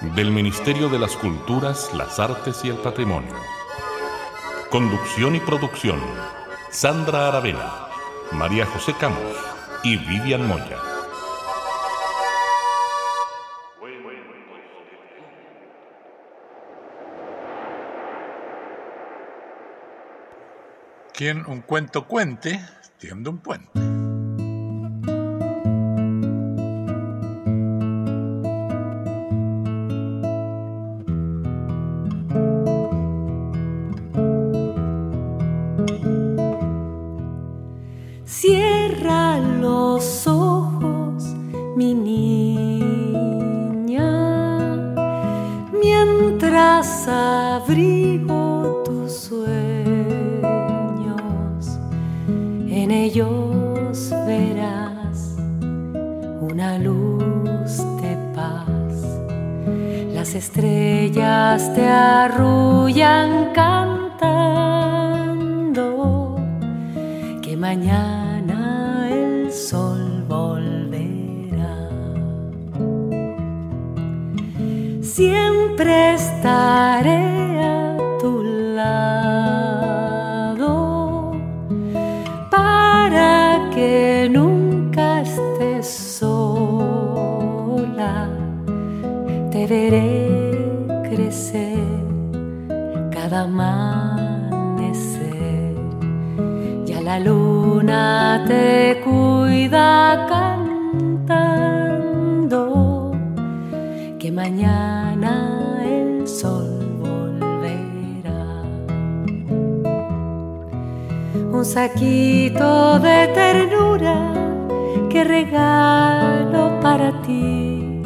del Ministerio de las Culturas, las Artes y el Patrimonio. Conducción y producción, Sandra Aravena, María José Camus y Vivian Moya. Quien un cuento cuente, tiende un puente. Cierra la luna te cuida cantando que mañana el sol volverá. Un saquito de ternura que regalo para ti.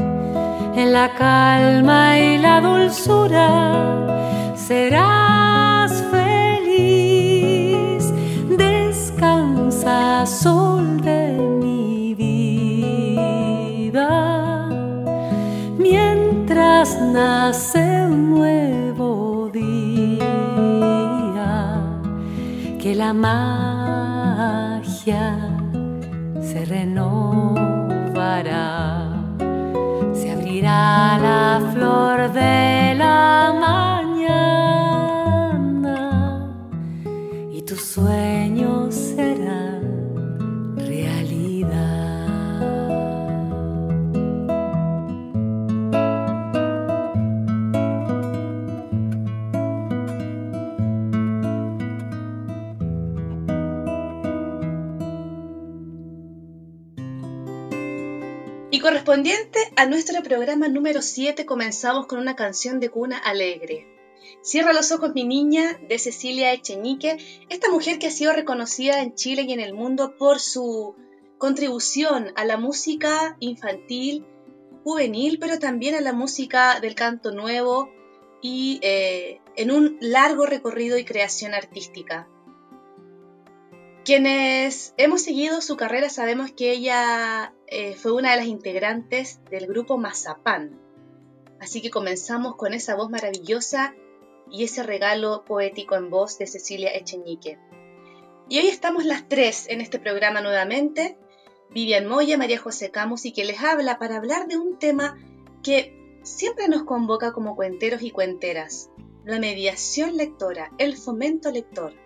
En la calma y la dulzura serás sol de mi vida, mientras nace un nuevo día. Que la magia se renovará se abrirá la flor de la mañana y tus sueños correspondiente a nuestro programa número 7 comenzamos con una canción de cuna alegre. Cierra los ojos mi niña de Cecilia Echeñique, esta mujer que ha sido reconocida en Chile y en el mundo por su contribución a la música infantil, juvenil, pero también a la música del canto nuevo y eh, en un largo recorrido y creación artística. Quienes hemos seguido su carrera sabemos que ella eh, fue una de las integrantes del grupo Mazapán. Así que comenzamos con esa voz maravillosa y ese regalo poético en voz de Cecilia Echeñique. Y hoy estamos las tres en este programa nuevamente, Vivian Moya, María José Camus y que les habla para hablar de un tema que siempre nos convoca como cuenteros y cuenteras, la mediación lectora, el fomento lector.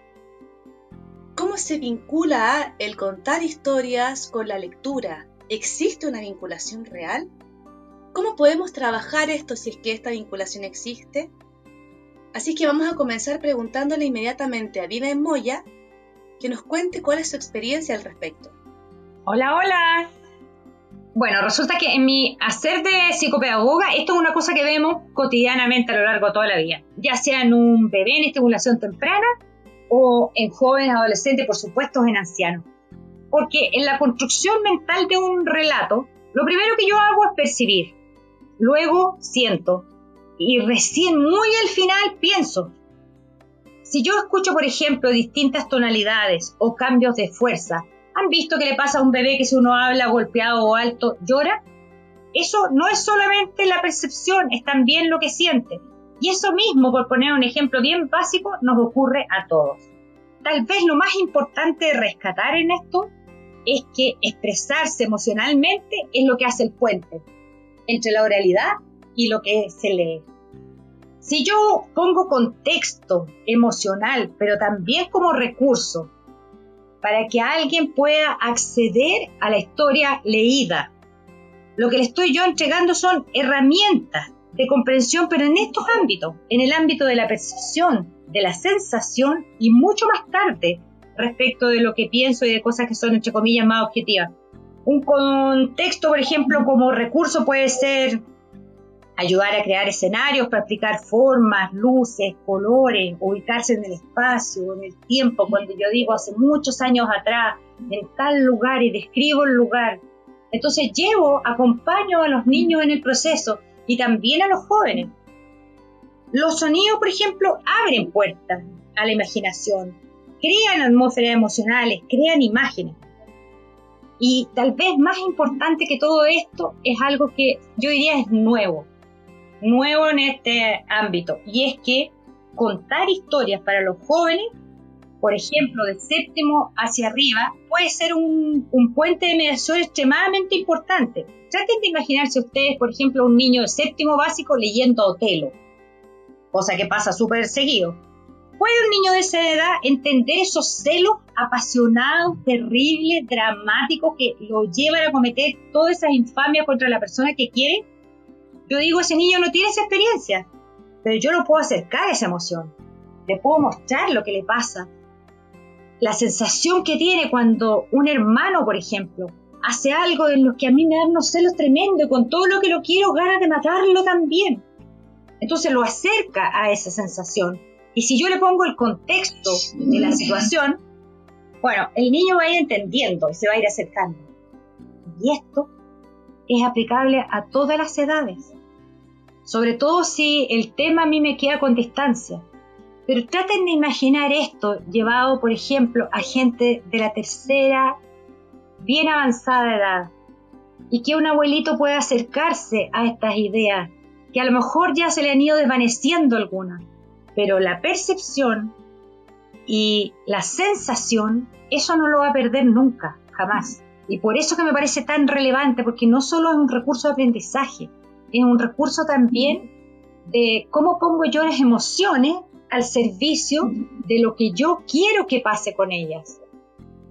¿Cómo se vincula el contar historias con la lectura? ¿Existe una vinculación real? ¿Cómo podemos trabajar esto si es que esta vinculación existe? Así que vamos a comenzar preguntándole inmediatamente a Viva en Moya que nos cuente cuál es su experiencia al respecto. Hola, hola. Bueno, resulta que en mi hacer de psicopedagoga, esto es una cosa que vemos cotidianamente a lo largo de toda la vida, ya sea en un bebé en estimulación temprana o en jóvenes, adolescentes, por supuesto en ancianos. Porque en la construcción mental de un relato, lo primero que yo hago es percibir, luego siento y recién muy al final pienso, si yo escucho, por ejemplo, distintas tonalidades o cambios de fuerza, ¿han visto que le pasa a un bebé que si uno habla golpeado o alto llora? Eso no es solamente la percepción, es también lo que siente. Y eso mismo, por poner un ejemplo bien básico, nos ocurre a todos. Tal vez lo más importante de rescatar en esto es que expresarse emocionalmente es lo que hace el puente entre la oralidad y lo que se lee. Si yo pongo contexto emocional, pero también como recurso, para que alguien pueda acceder a la historia leída, lo que le estoy yo entregando son herramientas de comprensión, pero en estos ámbitos, en el ámbito de la percepción, de la sensación y mucho más tarde respecto de lo que pienso y de cosas que son, entre comillas, más objetivas. Un contexto, por ejemplo, como recurso puede ser ayudar a crear escenarios para explicar formas, luces, colores, ubicarse en el espacio, en el tiempo, cuando yo digo hace muchos años atrás, en tal lugar y describo el lugar. Entonces llevo, acompaño a los niños en el proceso y también a los jóvenes. Los sonidos, por ejemplo, abren puertas a la imaginación, crean atmósferas emocionales, crean imágenes. Y tal vez más importante que todo esto es algo que yo diría es nuevo, nuevo en este ámbito, y es que contar historias para los jóvenes, por ejemplo, de séptimo hacia arriba, puede ser un, puente de mediación extremadamente importante. Traten de imaginarse ustedes, por ejemplo, un niño de séptimo básico leyendo Otelo, cosa que pasa súper seguido ¿Puede un niño de esa edad entender esos celos apasionados, terribles, dramáticos que lo llevan a cometer todas esas infamias contra la persona que quiere? Yo digo, ese niño no tiene esa experiencia, pero yo lo puedo acercar a esa emoción. Le puedo mostrar lo que le pasa. La sensación que tiene cuando un hermano, por ejemplo, hace algo de lo que a mí me dan unos celos tremendos y con todo lo que lo quiero ganas de matarlo también. Entonces lo acerca a esa sensación y si yo le pongo el contexto de la situación, bueno, el niño va a ir entendiendo y se va a ir acercando. Y esto es aplicable a todas las edades. Sobre todo si el tema a mí me queda con distancia. Pero traten de imaginar esto llevado, por ejemplo, a gente de la tercera, bien avanzada edad. Y que un abuelito pueda acercarse a estas ideas, que a lo mejor ya se le han ido desvaneciendo algunas pero la percepción y la sensación, eso no lo va a perder nunca, jamás. Y por eso que me parece tan relevante, porque no solo es un recurso de aprendizaje, es un recurso también de cómo pongo yo las emociones al servicio de lo que yo quiero que pase con ellas.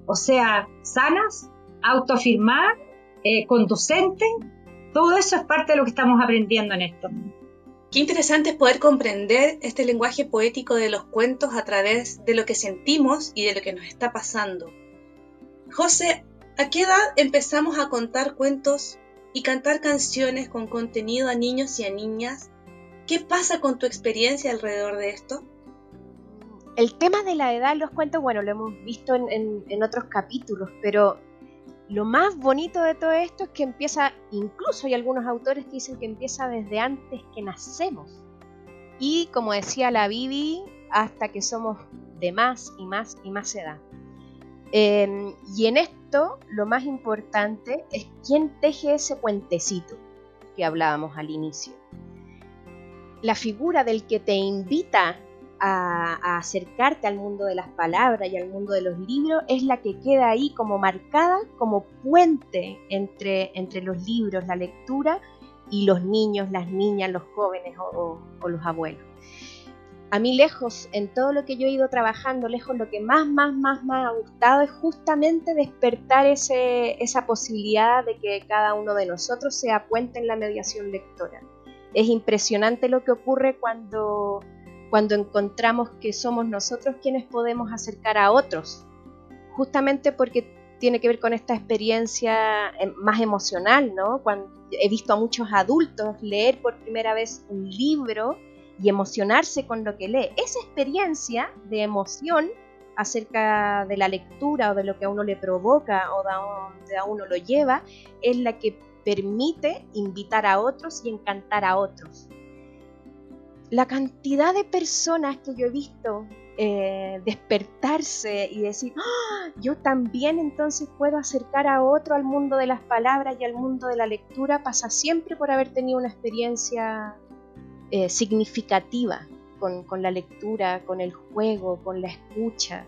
O sea, sanas, autoafirmar, eh, conducente, todo eso es parte de lo que estamos aprendiendo en esto. Qué interesante es poder comprender este lenguaje poético de los cuentos a través de lo que sentimos y de lo que nos está pasando. José, ¿a qué edad empezamos a contar cuentos y cantar canciones con contenido a niños y a niñas? ¿Qué pasa con tu experiencia alrededor de esto? El tema de la edad en los cuentos, bueno, lo hemos visto en, otros capítulos, pero lo más bonito de todo esto es que empieza, incluso hay algunos autores que dicen que empieza desde antes que nacemos. Y como decía la Bibi, hasta que somos de más y más y más edad. Em, y en esto lo más importante es quién teje ese puentecito que hablábamos al inicio. La figura del que te invita a, acercarte al mundo de las palabras y al mundo de los libros es la que queda ahí como marcada como puente entre, entre los libros, la lectura y los niños, las niñas, los jóvenes o, los abuelos. A mí lejos, en todo lo que yo he ido trabajando, lejos lo que más, más, más me ha gustado es justamente despertar ese, esa posibilidad de que cada uno de nosotros sea puente en la mediación lectora. Es impresionante lo que ocurre cuando cuando encontramos que somos nosotros quienes podemos acercar a otros, justamente porque tiene que ver con esta experiencia eh, más emocional, ¿no? Cuando he visto a muchos adultos leer por primera vez un libro y emocionarse con lo que lee. Esa experiencia de emoción acerca de la lectura o de lo que a uno le provoca o de a uno lo lleva es la que permite invitar a otros y encantar a otros. La cantidad de personas que yo he visto eh, despertarse y decir, ¡Ah! yo también entonces puedo acercar a otro al mundo de las palabras y al mundo de la lectura, pasa siempre por haber tenido una experiencia eh, significativa con, con, la lectura, con el juego, con la escucha.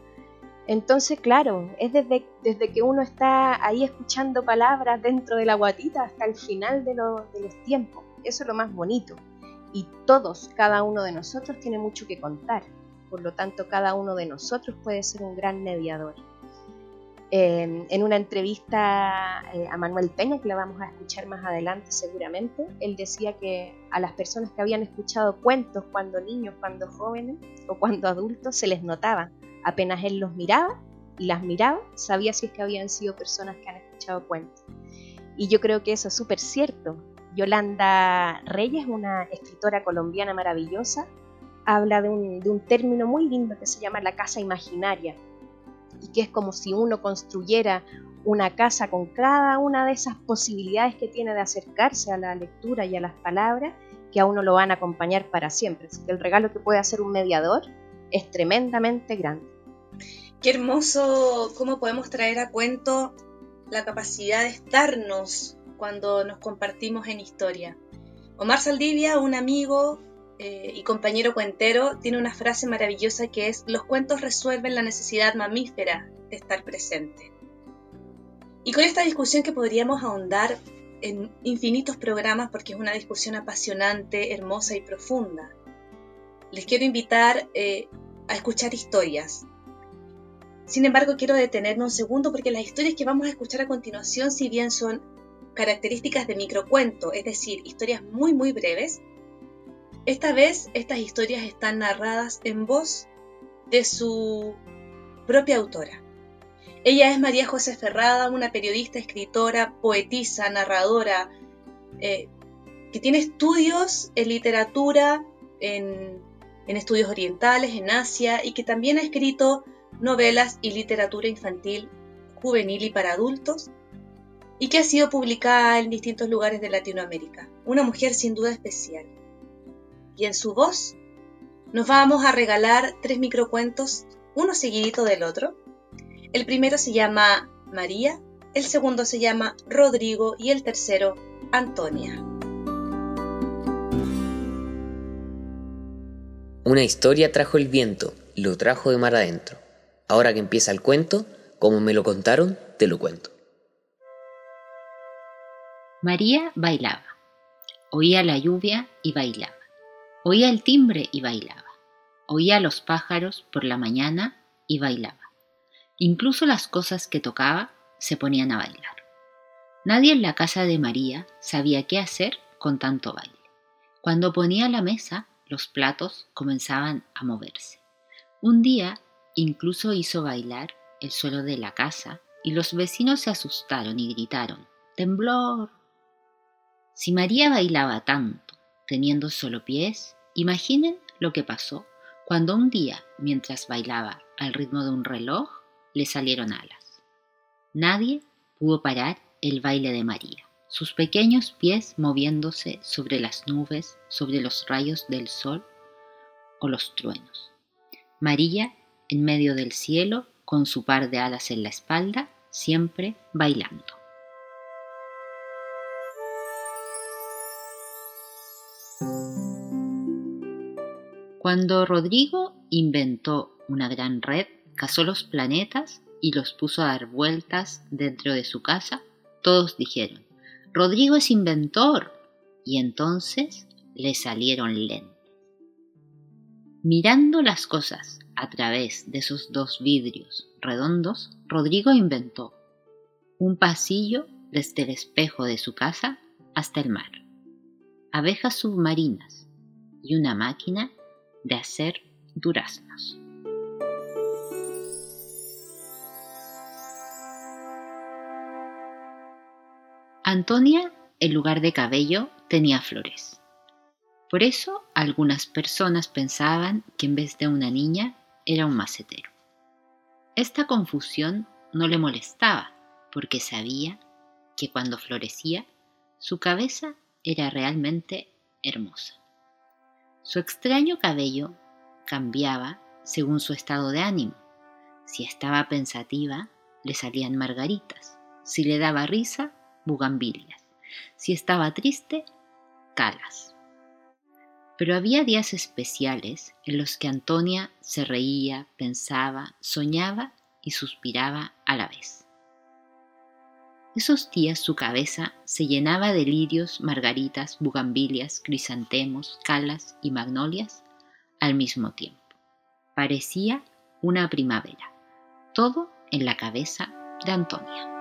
Entonces, claro, es desde, desde que uno está ahí escuchando palabras dentro de la guatita hasta el final de, de los tiempos. Eso es lo más bonito. Y todos, cada uno de nosotros tiene mucho que contar. Por lo tanto, cada uno de nosotros puede ser un gran mediador. Eh, en una entrevista eh, a Manuel Peña, que la vamos a escuchar más adelante seguramente, él decía que a las personas que habían escuchado cuentos cuando niños, cuando jóvenes o cuando adultos, se les notaba. Apenas él los miraba y las miraba, sabía si es que habían sido personas que han escuchado cuentos. Y yo creo que eso es súper cierto. Yolanda Reyes, una escritora colombiana maravillosa, habla de un, término muy lindo que se llama la casa imaginaria, y que es como si uno construyera una casa con cada una de esas posibilidades que tiene de acercarse a la lectura y a las palabras que a uno lo van a acompañar para siempre. Así que el regalo que puede hacer un mediador es tremendamente grande. Qué hermoso cómo podemos traer a cuento la capacidad de estarnos cuando nos compartimos en historia. Omar Saldivia, un amigo eh, y compañero cuentero, tiene una frase maravillosa que es, los cuentos resuelven la necesidad mamífera de estar presente. Y con esta discusión que podríamos ahondar en infinitos programas porque es una discusión apasionante, hermosa y profunda, les quiero invitar eh, a escuchar historias. Sin embargo, quiero detenerme un segundo porque las historias que vamos a escuchar a continuación, si bien son características de microcuento, es decir, historias muy muy breves, esta vez estas historias están narradas en voz de su propia autora. Ella es María José Ferrada, una periodista, escritora, poetisa, narradora, eh, que tiene estudios en literatura, en, en estudios orientales, en Asia, y que también ha escrito novelas y literatura infantil, juvenil y para adultos, y que ha sido publicada en distintos lugares de Latinoamérica. Una mujer sin duda especial y en su voz nos vamos a regalar tres microcuentos, uno seguidito del otro. El primero se llama María, el segundo se llama Rodrigo y el tercero Antonia. Una historia trajo el viento, lo trajo de mar adentro. Ahora que empieza el cuento, como me lo contaron, te lo cuento. María bailaba, oía la lluvia y bailaba. Oía el timbre y bailaba. Oía los pájaros por la mañana y bailaba. Incluso las cosas que tocaba se ponían a bailar. Nadie en la casa de María sabía qué hacer con tanto baile. Cuando ponía la mesa, los platos comenzaban a moverse. Un día incluso hizo bailar el suelo de la casa y los vecinos se asustaron y gritaron, ¡Temblor! Si María bailaba tanto teniendo solo pies, imaginen lo que pasó cuando un día, mientras bailaba al ritmo de un reloj, le salieron alas. Nadie pudo parar el baile de María, sus pequeños pies moviéndose sobre las nubes, sobre los rayos del sol o los truenos. María, en medio del cielo, con su par de alas en la espalda, siempre bailando. Cuando Rodrigo inventó una gran red, cazó los planetas y los puso a dar vueltas dentro de su casa, todos dijeron, Rodrigo es inventor. Y entonces le salieron lentes. Mirando las cosas a través de esos dos vidrios redondos, Rodrigo inventó un pasillo desde el espejo de su casa hasta el mar, abejas submarinas y una máquina de hacer duraznos. Antonia, en lugar de cabello, tenía flores. Por eso algunas personas pensaban que en vez de una niña era un macetero. Esta confusión no le molestaba porque sabía que cuando florecía su cabeza era realmente hermosa. Su extraño cabello cambiaba según su estado de ánimo. Si estaba pensativa, le salían margaritas. Si le daba risa, bugambilias. Si estaba triste, calas. Pero había días especiales en los que Antonia se reía, pensaba, soñaba y suspiraba a la vez. Esos días su cabeza se llenaba de lirios, margaritas, bugambilias, crisantemos, calas y magnolias al mismo tiempo. Parecía una primavera, todo en la cabeza de Antonia.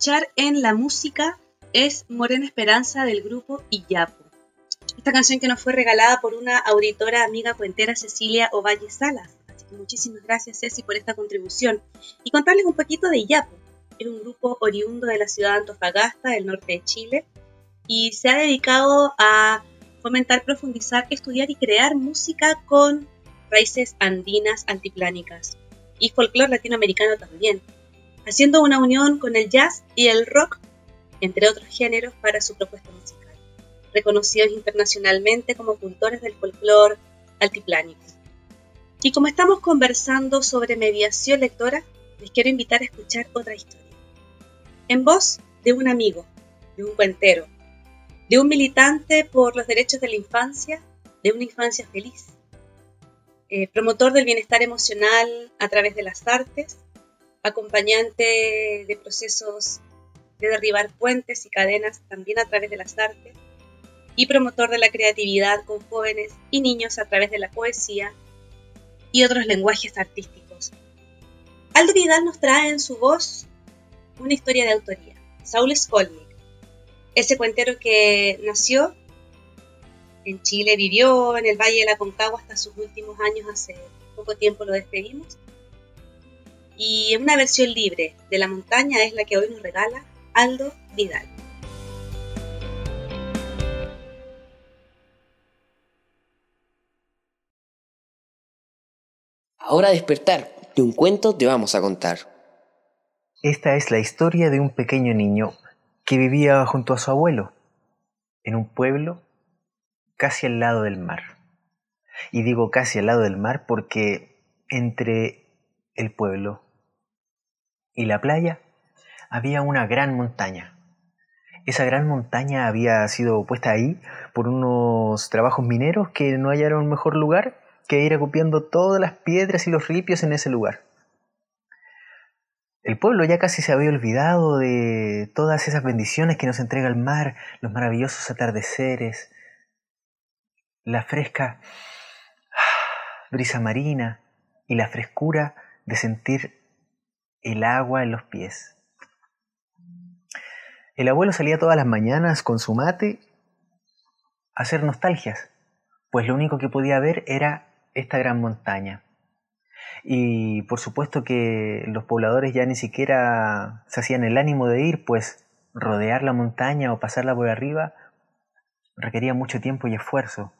Escuchar en la música es Morena Esperanza del grupo Iyapo. Esta canción que nos fue regalada por una auditora amiga cuentera Cecilia Ovalle Salas. Así que muchísimas gracias Ceci por esta contribución. Y contarles un poquito de Iyapo. Es un grupo oriundo de la ciudad de Antofagasta, del norte de Chile, y se ha dedicado a fomentar, profundizar, estudiar y crear música con raíces andinas altiplánicas y folclore latinoamericano también haciendo una unión con el jazz y el rock, entre otros géneros, para su propuesta musical, reconocidos internacionalmente como cultores del folclore altiplánico. Y como estamos conversando sobre mediación lectora, les quiero invitar a escuchar otra historia. En voz de un amigo, de un cuentero, de un militante por los derechos de la infancia, de una infancia feliz, eh, promotor del bienestar emocional a través de las artes, acompañante de procesos de derribar puentes y cadenas también a través de las artes, y promotor de la creatividad con jóvenes y niños a través de la poesía y otros lenguajes artísticos. Aldo Vidal nos trae en su voz una historia de autoría, Saul Skolnick, ese cuentero que nació en Chile, vivió en el Valle de la Concagua hasta sus últimos años, hace poco tiempo lo despedimos, y una versión libre de La montaña es la que hoy nos regala Aldo Vidal. Ahora a despertar, de un cuento te vamos a contar. Esta es la historia de un pequeño niño que vivía junto a su abuelo, en un pueblo casi al lado del mar. Y digo casi al lado del mar porque entre el pueblo y la playa había una gran montaña. Esa gran montaña había sido puesta ahí por unos trabajos mineros que no hallaron mejor lugar que ir acopiando todas las piedras y los ripios en ese lugar. El pueblo ya casi se había olvidado de todas esas bendiciones que nos entrega el mar, los maravillosos atardeceres, la fresca brisa marina y la frescura de sentir el agua en los pies. El abuelo salía todas las mañanas con su mate a hacer nostalgias, pues lo único que podía ver era esta gran montaña. Y por supuesto que los pobladores ya ni siquiera se hacían el ánimo de ir, pues rodear la montaña o pasarla por arriba requería mucho tiempo y esfuerzo.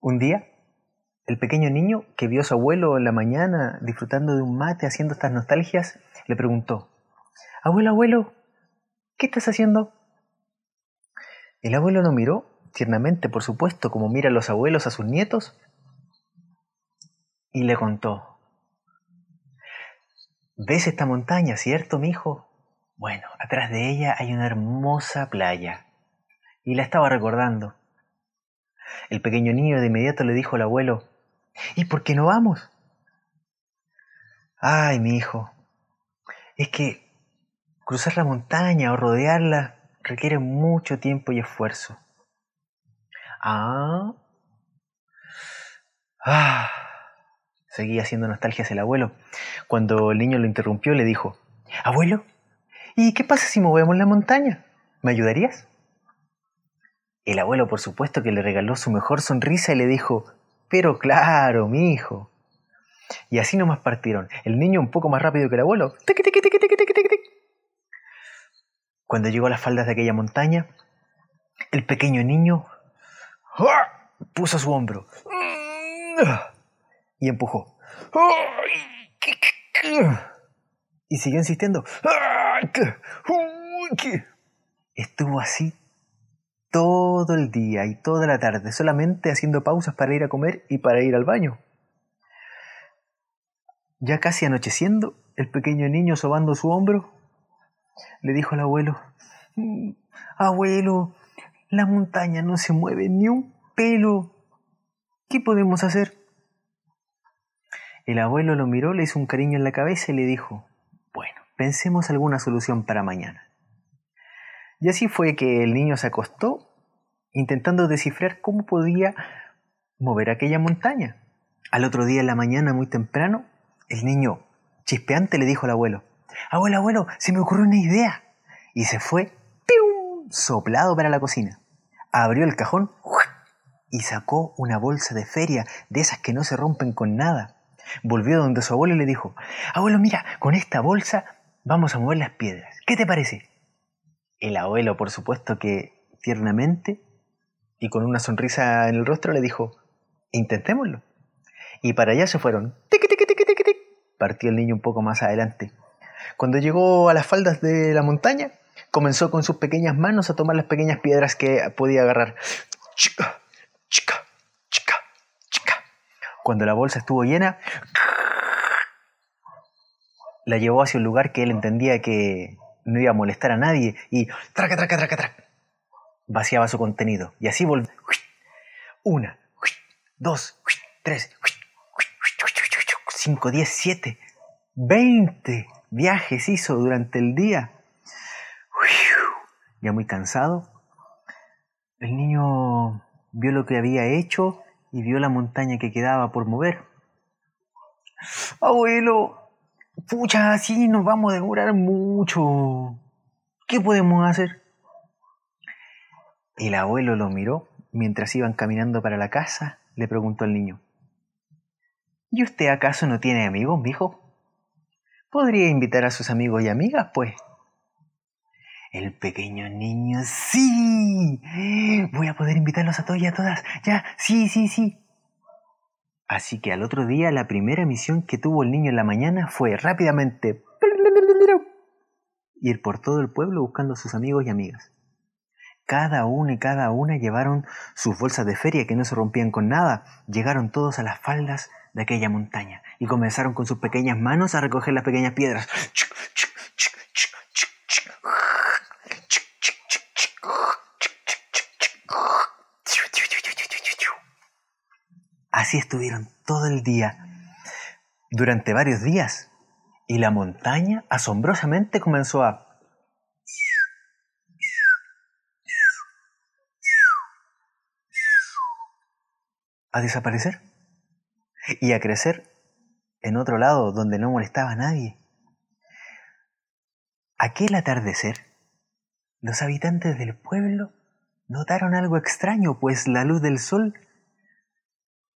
Un día, el pequeño niño, que vio a su abuelo en la mañana disfrutando de un mate haciendo estas nostalgias, le preguntó, Abuelo, abuelo, ¿qué estás haciendo? El abuelo lo miró, tiernamente por supuesto, como miran los abuelos a sus nietos, y le contó, ¿Ves esta montaña, cierto, mi hijo? Bueno, atrás de ella hay una hermosa playa. Y la estaba recordando. El pequeño niño de inmediato le dijo al abuelo, ¿Y por qué no vamos? Ay, mi hijo, es que cruzar la montaña o rodearla requiere mucho tiempo y esfuerzo. Ah. Ah. Seguía haciendo nostalgias el abuelo. Cuando el niño lo interrumpió, le dijo, Abuelo, ¿y qué pasa si movemos la montaña? ¿Me ayudarías? El abuelo, por supuesto, que le regaló su mejor sonrisa y le dijo, pero claro, mi hijo. Y así nomás partieron. El niño un poco más rápido que el abuelo. Cuando llegó a las faldas de aquella montaña, el pequeño niño puso su hombro y empujó. Y siguió insistiendo. Estuvo así todo el día y toda la tarde, solamente haciendo pausas para ir a comer y para ir al baño. Ya casi anocheciendo, el pequeño niño sobando su hombro, le dijo al abuelo, mm, Abuelo, la montaña no se mueve ni un pelo. ¿Qué podemos hacer? El abuelo lo miró, le hizo un cariño en la cabeza y le dijo, Bueno, pensemos alguna solución para mañana. Y así fue que el niño se acostó intentando descifrar cómo podía mover aquella montaña. Al otro día en la mañana, muy temprano, el niño chispeante le dijo al abuelo, abuelo, abuelo, se me ocurrió una idea. Y se fue, ¡pium! soplado para la cocina. Abrió el cajón y sacó una bolsa de feria, de esas que no se rompen con nada. Volvió donde su abuelo y le dijo, abuelo, mira, con esta bolsa vamos a mover las piedras. ¿Qué te parece? El abuelo, por supuesto que tiernamente y con una sonrisa en el rostro le dijo, intentémoslo. Y para allá se fueron. Partió el niño un poco más adelante. Cuando llegó a las faldas de la montaña, comenzó con sus pequeñas manos a tomar las pequeñas piedras que podía agarrar. Chica, chica, chica, chica. Cuando la bolsa estuvo llena, la llevó hacia un lugar que él entendía que no iba a molestar a nadie y traca, traca, traca, traca. Vaciaba su contenido y así volvió. Una, dos, tres, cinco, diez, siete, veinte viajes hizo durante el día. Ya muy cansado, el niño vio lo que había hecho y vio la montaña que quedaba por mover. Abuelo, pucha, así nos vamos a demorar mucho. ¿Qué podemos hacer? El abuelo lo miró mientras iban caminando para la casa, le preguntó al niño. ¿Y usted acaso no tiene amigos, mijo? Podría invitar a sus amigos y amigas, pues. El pequeño niño, sí. Voy a poder invitarlos a todos y a todas. Ya, sí, sí, sí. Así que al otro día la primera misión que tuvo el niño en la mañana fue rápidamente ir por todo el pueblo buscando a sus amigos y amigas. Cada uno y cada una llevaron sus bolsas de feria que no se rompían con nada. Llegaron todos a las faldas de aquella montaña y comenzaron con sus pequeñas manos a recoger las pequeñas piedras. Así estuvieron todo el día, durante varios días, y la montaña asombrosamente comenzó a a desaparecer y a crecer en otro lado donde no molestaba a nadie. Aquel atardecer, los habitantes del pueblo notaron algo extraño, pues la luz del sol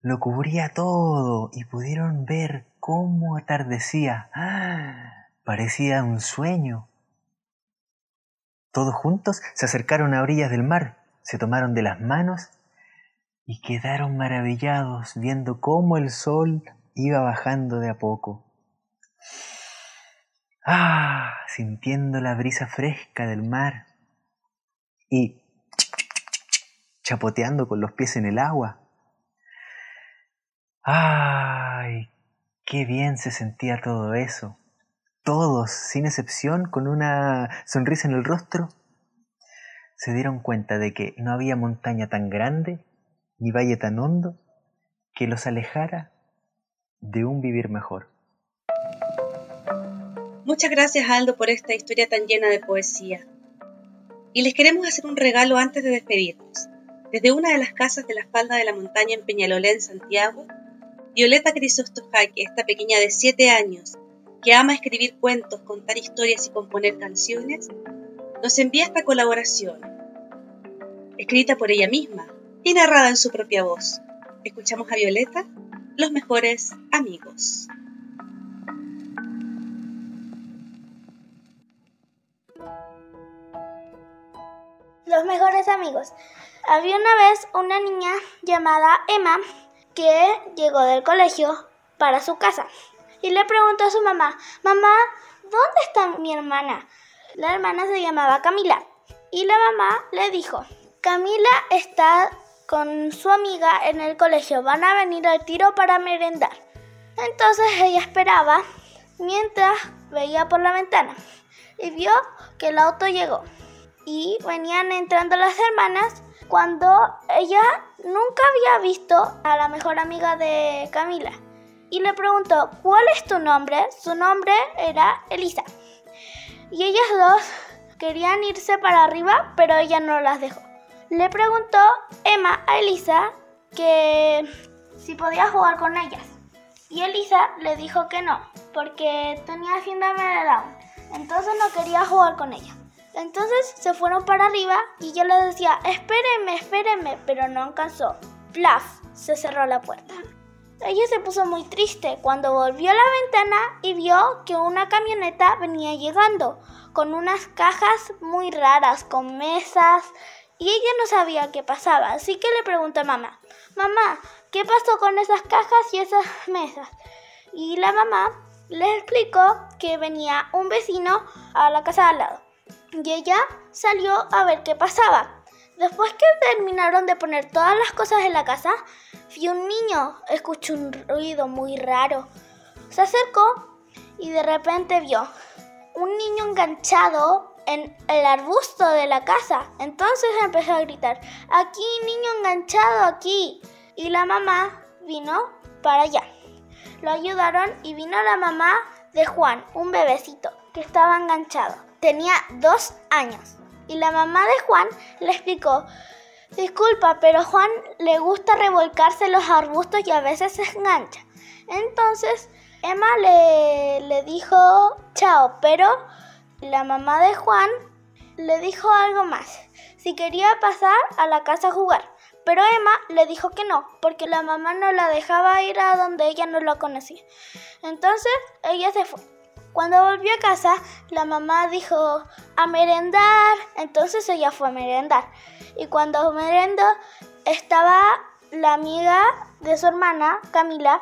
lo cubría todo y pudieron ver cómo atardecía. Parecía un sueño. Todos juntos se acercaron a orillas del mar, se tomaron de las manos y quedaron maravillados viendo cómo el sol iba bajando de a poco. Ah, sintiendo la brisa fresca del mar y chapoteando con los pies en el agua. ¡Ay! ¡Qué bien se sentía todo eso! Todos, sin excepción, con una sonrisa en el rostro, se dieron cuenta de que no había montaña tan grande ni valle tan hondo que los alejara de un vivir mejor. Muchas gracias Aldo por esta historia tan llena de poesía. Y les queremos hacer un regalo antes de despedirnos. Desde una de las casas de la falda de la montaña en Peñalolén, Santiago, Violeta Crisostojaque, esta pequeña de 7 años, que ama escribir cuentos, contar historias y componer canciones, nos envía esta colaboración, escrita por ella misma, y narrada en su propia voz. Escuchamos a Violeta, los mejores amigos. Los mejores amigos. Había una vez una niña llamada Emma que llegó del colegio para su casa y le preguntó a su mamá, mamá, ¿dónde está mi hermana? La hermana se llamaba Camila y la mamá le dijo, Camila está con su amiga en el colegio. Van a venir al tiro para merendar. Entonces ella esperaba mientras veía por la ventana y vio que el auto llegó. Y venían entrando las hermanas cuando ella nunca había visto a la mejor amiga de Camila. Y le preguntó, ¿cuál es tu nombre? Su nombre era Elisa. Y ellas dos querían irse para arriba, pero ella no las dejó le preguntó Emma a Elisa que si podía jugar con ellas. Y Elisa le dijo que no, porque tenía síndrome de Down. Entonces no quería jugar con ella. Entonces se fueron para arriba y ella le decía, espérenme, espérenme, pero no alcanzó. Plaf, se cerró la puerta. Ella se puso muy triste cuando volvió a la ventana y vio que una camioneta venía llegando con unas cajas muy raras, con mesas, y ella no sabía qué pasaba, así que le preguntó a mamá, mamá, ¿qué pasó con esas cajas y esas mesas? Y la mamá le explicó que venía un vecino a la casa al lado. Y ella salió a ver qué pasaba. Después que terminaron de poner todas las cosas en la casa, vio un niño, escuchó un ruido muy raro. Se acercó y de repente vio un niño enganchado en el arbusto de la casa. Entonces empezó a gritar, aquí niño enganchado, aquí. Y la mamá vino para allá. Lo ayudaron y vino la mamá de Juan, un bebecito, que estaba enganchado. Tenía dos años. Y la mamá de Juan le explicó, disculpa, pero Juan le gusta revolcarse los arbustos y a veces se engancha. Entonces Emma le, le dijo chao, pero la mamá de Juan le dijo algo más, si quería pasar a la casa a jugar. Pero Emma le dijo que no, porque la mamá no la dejaba ir a donde ella no lo conocía. Entonces ella se fue. Cuando volvió a casa, la mamá dijo a merendar, entonces ella fue a merendar. Y cuando merendó, estaba la amiga de su hermana, Camila,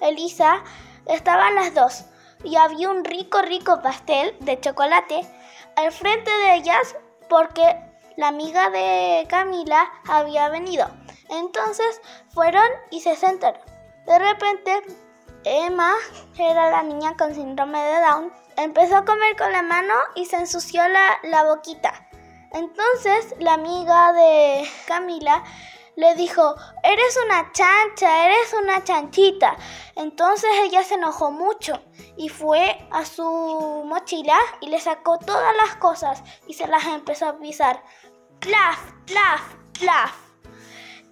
Elisa, estaban las dos. Y había un rico, rico pastel de chocolate al frente de ellas porque la amiga de Camila había venido. Entonces fueron y se sentaron. De repente Emma era la niña con síndrome de Down. Empezó a comer con la mano y se ensució la, boquita. Entonces la amiga de Camila le dijo, eres una chancha, eres una chanchita. Entonces ella se enojó mucho y fue a su mochila y le sacó todas las cosas y se las empezó a pisar. Plaf, plaf, plaf.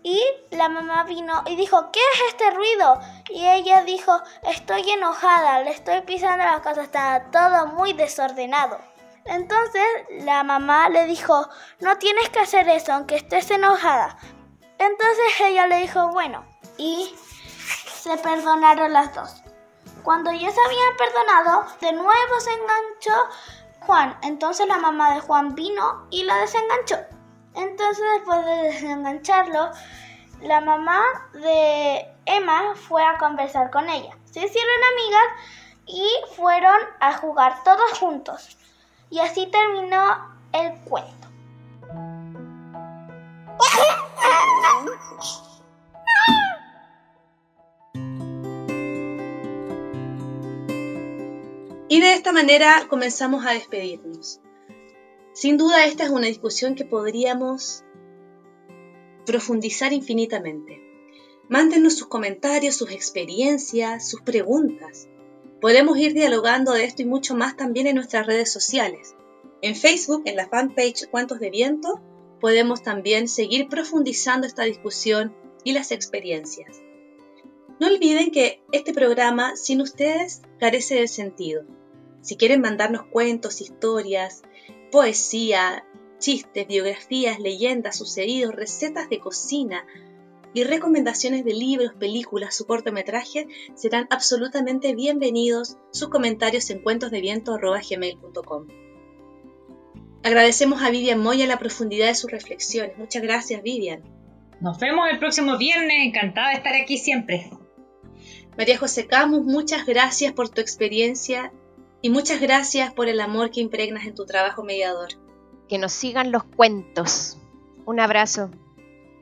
Y la mamá vino y dijo, ¿qué es este ruido? Y ella dijo, estoy enojada, le estoy pisando la casa, está todo muy desordenado. Entonces la mamá le dijo, no tienes que hacer eso aunque estés enojada. Entonces ella le dijo, bueno, y se perdonaron las dos. Cuando ya se habían perdonado, de nuevo se enganchó Juan. Entonces la mamá de Juan vino y la desenganchó. Entonces después de desengancharlo, la mamá de Emma fue a conversar con ella. Se hicieron amigas y fueron a jugar todos juntos. Y así terminó el cuento. Y de esta manera comenzamos a despedirnos. Sin duda esta es una discusión que podríamos profundizar infinitamente. Mándenos sus comentarios, sus experiencias, sus preguntas. Podemos ir dialogando de esto y mucho más también en nuestras redes sociales. En Facebook, en la fanpage Cuentos de Viento, podemos también seguir profundizando esta discusión y las experiencias. No olviden que este programa sin ustedes carece de sentido. Si quieren mandarnos cuentos, historias, poesía, chistes, biografías, leyendas, sucedidos, recetas de cocina y recomendaciones de libros, películas, su cortometraje, serán absolutamente bienvenidos sus comentarios en cuentosdeviento.gmail.com. Agradecemos a Vivian Moya la profundidad de sus reflexiones. Muchas gracias, Vivian. Nos vemos el próximo viernes. Encantada de estar aquí siempre. María José Camus, muchas gracias por tu experiencia y muchas gracias por el amor que impregnas en tu trabajo mediador. Que nos sigan los cuentos. Un abrazo.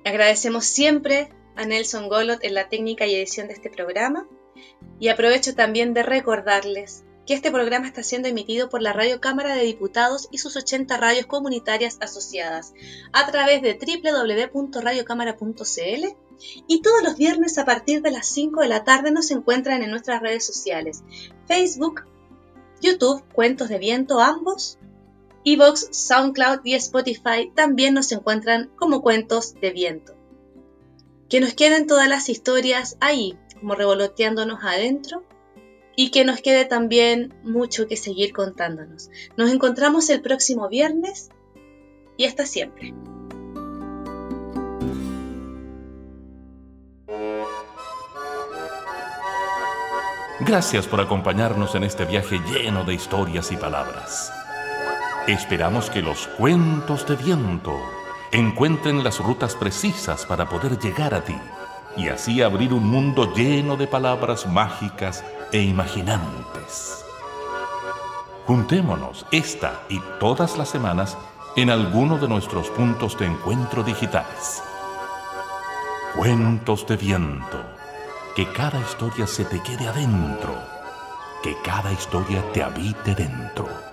Agradecemos siempre a Nelson Golot en la técnica y edición de este programa y aprovecho también de recordarles que este programa está siendo emitido por la Radio Cámara de Diputados y sus 80 radios comunitarias asociadas a través de www.radiocámara.cl y todos los viernes a partir de las 5 de la tarde nos encuentran en nuestras redes sociales, Facebook, YouTube, Cuentos de Viento ambos, Evox, SoundCloud y Spotify también nos encuentran como Cuentos de Viento. Que nos queden todas las historias ahí, como revoloteándonos adentro y que nos quede también mucho que seguir contándonos. Nos encontramos el próximo viernes y hasta siempre. Gracias por acompañarnos en este viaje lleno de historias y palabras. Esperamos que los cuentos de viento encuentren las rutas precisas para poder llegar a ti y así abrir un mundo lleno de palabras mágicas e imaginantes. Juntémonos esta y todas las semanas en alguno de nuestros puntos de encuentro digitales. Cuentos de viento. Que cada historia se te quede adentro. Que cada historia te habite dentro.